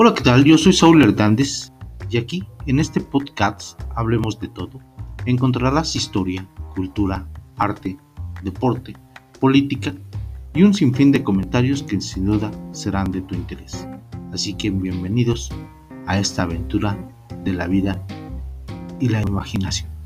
Hola, ¿qué tal? Yo soy Saúl Hernández y aquí, en este podcast, hablemos de todo. Encontrarás historia, cultura, arte, deporte, política y un sinfín de comentarios que sin duda serán de tu interés. Así que bienvenidos a esta aventura de la vida y la imaginación.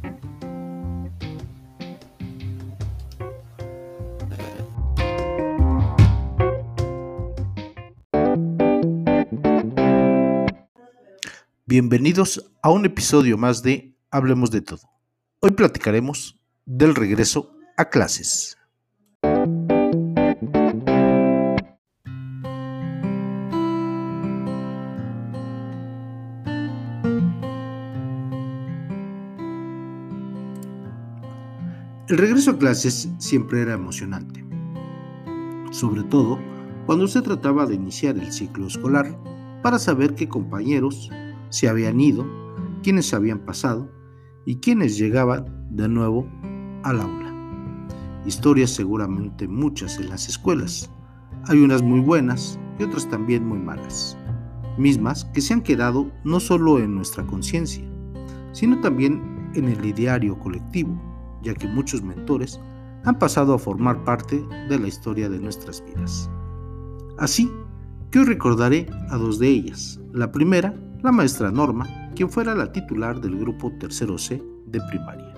Bienvenidos a un episodio más de Hablemos de todo. Hoy platicaremos del regreso a clases. El regreso a clases siempre era emocionante, sobre todo cuando se trataba de iniciar el ciclo escolar para saber qué compañeros se habían ido, quiénes habían pasado y quiénes llegaban de nuevo al aula. Historias seguramente muchas en las escuelas. Hay unas muy buenas y otras también muy malas. Mismas que se han quedado no solo en nuestra conciencia, sino también en el ideario colectivo, ya que muchos mentores han pasado a formar parte de la historia de nuestras vidas. Así que hoy recordaré a dos de ellas. La primera la maestra Norma, quien fuera la titular del grupo tercero C de primaria.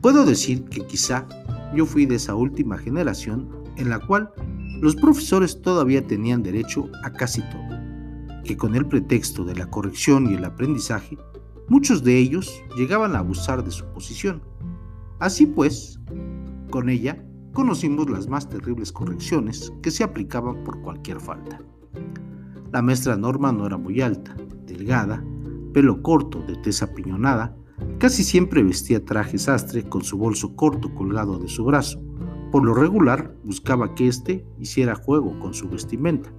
Puedo decir que quizá yo fui de esa última generación en la cual los profesores todavía tenían derecho a casi todo, que con el pretexto de la corrección y el aprendizaje, muchos de ellos llegaban a abusar de su posición. Así pues, con ella conocimos las más terribles correcciones que se aplicaban por cualquier falta. La maestra Norma no era muy alta, delgada, pelo corto, de tez apiñonada, casi siempre vestía traje sastre con su bolso corto colgado de su brazo. Por lo regular buscaba que éste hiciera juego con su vestimenta,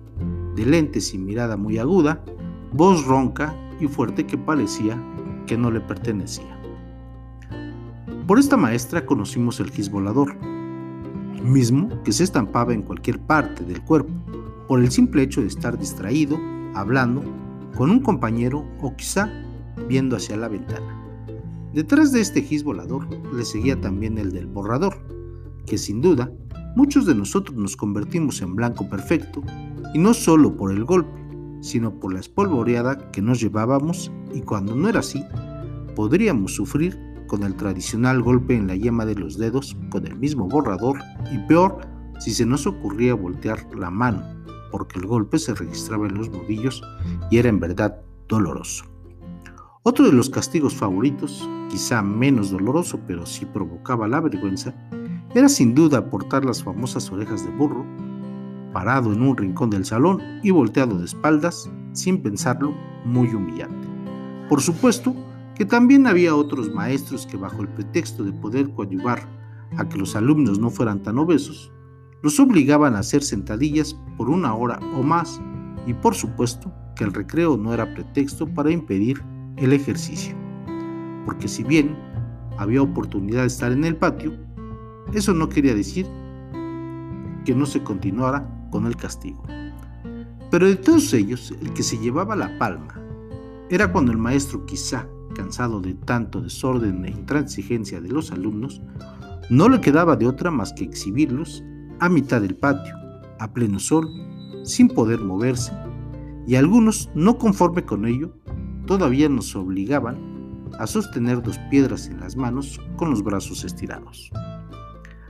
de lentes y mirada muy aguda, voz ronca y fuerte que parecía que no le pertenecía. Por esta maestra conocimos el gis volador, mismo que se estampaba en cualquier parte del cuerpo, por el simple hecho de estar distraído, hablando con un compañero o quizá viendo hacia la ventana. Detrás de este gis volador le seguía también el del borrador, que sin duda muchos de nosotros nos convertimos en blanco perfecto, y no solo por el golpe, sino por la espolvoreada que nos llevábamos y cuando no era así, podríamos sufrir con el tradicional golpe en la yema de los dedos con el mismo borrador y peor si se nos ocurría voltear la mano porque el golpe se registraba en los nudillos y era en verdad doloroso. Otro de los castigos favoritos, quizá menos doloroso pero sí provocaba la vergüenza, era sin duda portar las famosas orejas de burro, parado en un rincón del salón y volteado de espaldas, sin pensarlo, muy humillante. Por supuesto que también había otros maestros que bajo el pretexto de poder coadyuvar a que los alumnos no fueran tan obesos, los obligaban a hacer sentadillas por una hora o más y por supuesto que el recreo no era pretexto para impedir el ejercicio. Porque si bien había oportunidad de estar en el patio, eso no quería decir que no se continuara con el castigo. Pero de todos ellos, el que se llevaba la palma era cuando el maestro, quizá cansado de tanto desorden e intransigencia de los alumnos, no le quedaba de otra más que exhibirlos a mitad del patio, a pleno sol, sin poder moverse, y algunos, no conforme con ello, todavía nos obligaban a sostener dos piedras en las manos con los brazos estirados.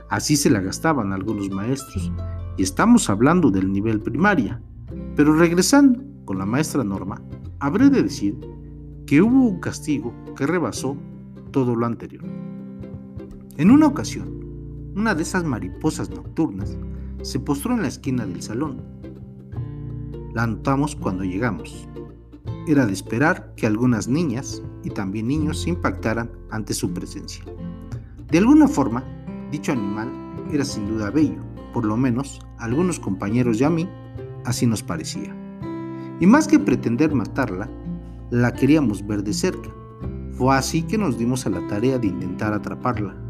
Así se la gastaban algunos maestros, y estamos hablando del nivel primaria, pero regresando con la maestra Norma, habré de decir que hubo un castigo que rebasó todo lo anterior. En una ocasión, una de esas mariposas nocturnas, se postró en la esquina del salón. La notamos cuando llegamos. Era de esperar que algunas niñas y también niños se impactaran ante su presencia. De alguna forma, dicho animal era sin duda bello, por lo menos algunos compañeros y a mí así nos parecía. Y más que pretender matarla, la queríamos ver de cerca. Fue así que nos dimos a la tarea de intentar atraparla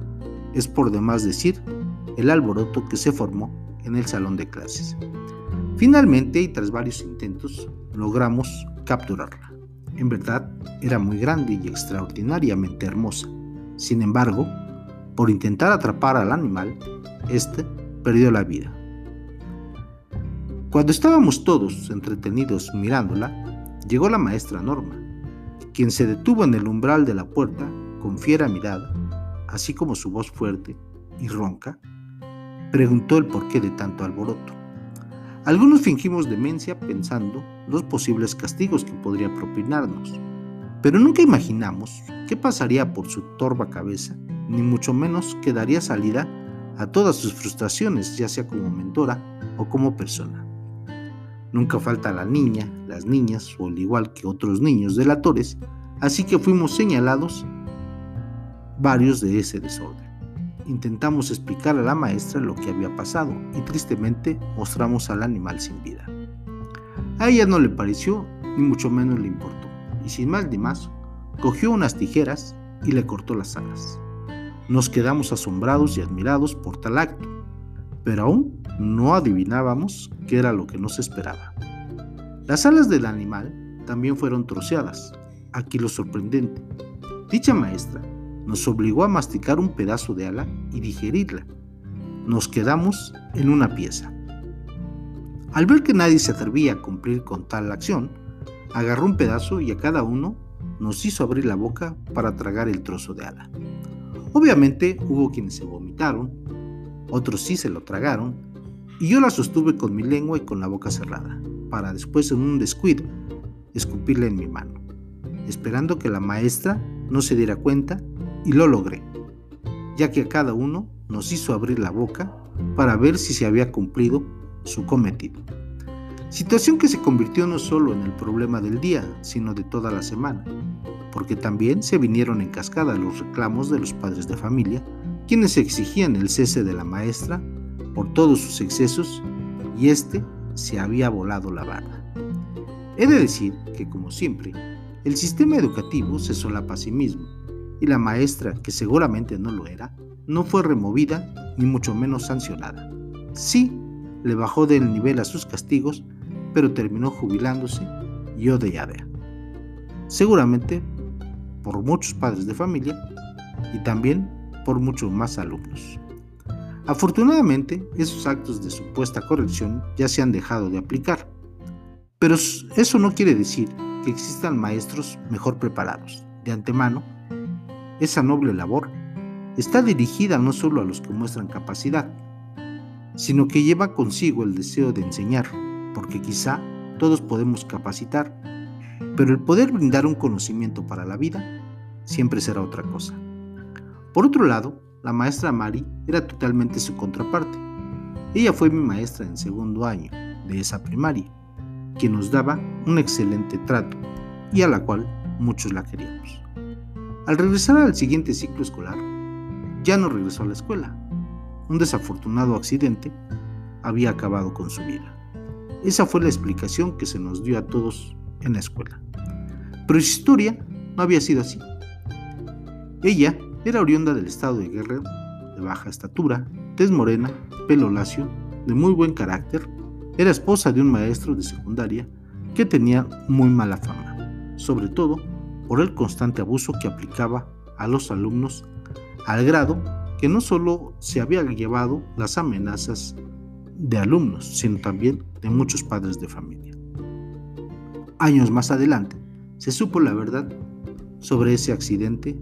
es por demás decir el alboroto que se formó en el salón de clases. Finalmente, y tras varios intentos, logramos capturarla. En verdad, era muy grande y extraordinariamente hermosa. Sin embargo, por intentar atrapar al animal, éste perdió la vida. Cuando estábamos todos entretenidos mirándola, llegó la maestra Norma, quien se detuvo en el umbral de la puerta con fiera mirada, así como su voz fuerte y ronca, preguntó el porqué de tanto alboroto. Algunos fingimos demencia pensando los posibles castigos que podría propinarnos, pero nunca imaginamos qué pasaría por su torva cabeza, ni mucho menos que daría salida a todas sus frustraciones, ya sea como mentora o como persona. Nunca falta la niña, las niñas o al igual que otros niños delatores, así que fuimos señalados varios de ese desorden. Intentamos explicar a la maestra lo que había pasado y tristemente mostramos al animal sin vida. A ella no le pareció ni mucho menos le importó y sin más ni más cogió unas tijeras y le cortó las alas. Nos quedamos asombrados y admirados por tal acto, pero aún no adivinábamos qué era lo que nos esperaba. Las alas del animal también fueron troceadas. Aquí lo sorprendente. Dicha maestra nos obligó a masticar un pedazo de ala y digerirla. Nos quedamos en una pieza. Al ver que nadie se atrevía a cumplir con tal acción, agarró un pedazo y a cada uno nos hizo abrir la boca para tragar el trozo de ala. Obviamente hubo quienes se vomitaron, otros sí se lo tragaron, y yo la sostuve con mi lengua y con la boca cerrada, para después en un descuido escupirla en mi mano, esperando que la maestra no se diera cuenta y lo logré, ya que a cada uno nos hizo abrir la boca para ver si se había cumplido su cometido. Situación que se convirtió no solo en el problema del día, sino de toda la semana, porque también se vinieron en cascada los reclamos de los padres de familia, quienes exigían el cese de la maestra por todos sus excesos y éste se había volado la barra. He de decir que, como siempre, el sistema educativo se solapa a sí mismo y la maestra, que seguramente no lo era, no fue removida ni mucho menos sancionada. Sí, le bajó del nivel a sus castigos, pero terminó jubilándose y odiada. Seguramente por muchos padres de familia y también por muchos más alumnos. Afortunadamente, esos actos de supuesta corrección ya se han dejado de aplicar, pero eso no quiere decir que existan maestros mejor preparados. De antemano, esa noble labor está dirigida no solo a los que muestran capacidad, sino que lleva consigo el deseo de enseñar, porque quizá todos podemos capacitar, pero el poder brindar un conocimiento para la vida siempre será otra cosa. Por otro lado, la maestra Mari era totalmente su contraparte. Ella fue mi maestra en segundo año de esa primaria, quien nos daba un excelente trato y a la cual muchos la queríamos. Al regresar al siguiente ciclo escolar, ya no regresó a la escuela. Un desafortunado accidente había acabado con su vida. Esa fue la explicación que se nos dio a todos en la escuela. Pero su historia no había sido así. Ella era oriunda del estado de Guerrero, de baja estatura, tez morena, pelo lacio, de muy buen carácter, era esposa de un maestro de secundaria que tenía muy mala fama, sobre todo por el constante abuso que aplicaba a los alumnos, al grado que no solo se había llevado las amenazas de alumnos, sino también de muchos padres de familia. Años más adelante, se supo la verdad sobre ese accidente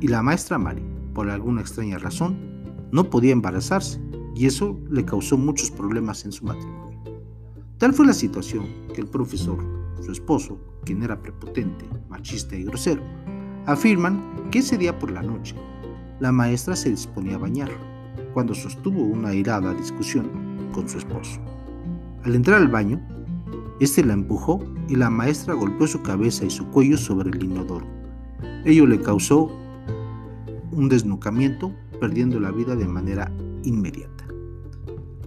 y la maestra Mari, por alguna extraña razón, no podía embarazarse y eso le causó muchos problemas en su matrimonio. Tal fue la situación que el profesor, su esposo, quien era prepotente, machista y grosero, afirman que ese día por la noche la maestra se disponía a bañar cuando sostuvo una airada discusión con su esposo. Al entrar al baño, este la empujó y la maestra golpeó su cabeza y su cuello sobre el inodoro. Ello le causó un desnucamiento, perdiendo la vida de manera inmediata.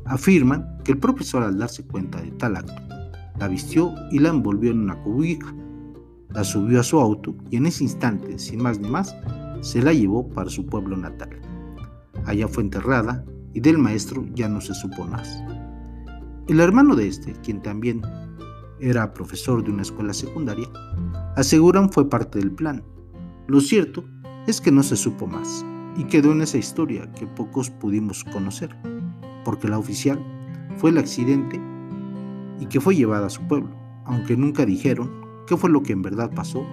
Afirman que el profesor al darse cuenta de tal acto la vistió y la envolvió en una cubija. La subió a su auto y en ese instante, sin más ni más, se la llevó para su pueblo natal. Allá fue enterrada y del maestro ya no se supo más. El hermano de este, quien también era profesor de una escuela secundaria, aseguran fue parte del plan. Lo cierto es que no se supo más y quedó en esa historia que pocos pudimos conocer, porque la oficial fue el accidente y que fue llevada a su pueblo, aunque nunca dijeron qué fue lo que en verdad pasó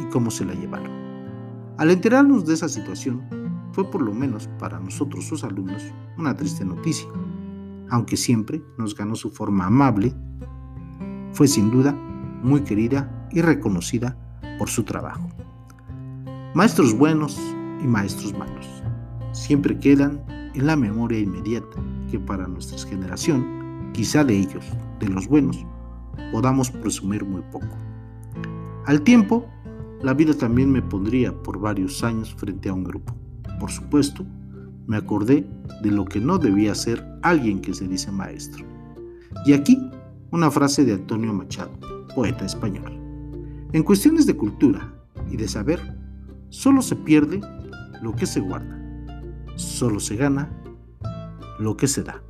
y cómo se la llevaron. Al enterarnos de esa situación, fue por lo menos para nosotros sus alumnos una triste noticia, aunque siempre nos ganó su forma amable, fue sin duda muy querida y reconocida por su trabajo. Maestros buenos y maestros malos siempre quedan en la memoria inmediata que para nuestra generación, quizá de ellos, de los buenos, podamos presumir muy poco. Al tiempo, la vida también me pondría por varios años frente a un grupo. Por supuesto, me acordé de lo que no debía ser alguien que se dice maestro. Y aquí una frase de Antonio Machado, poeta español. En cuestiones de cultura y de saber, solo se pierde lo que se guarda, solo se gana lo que se da.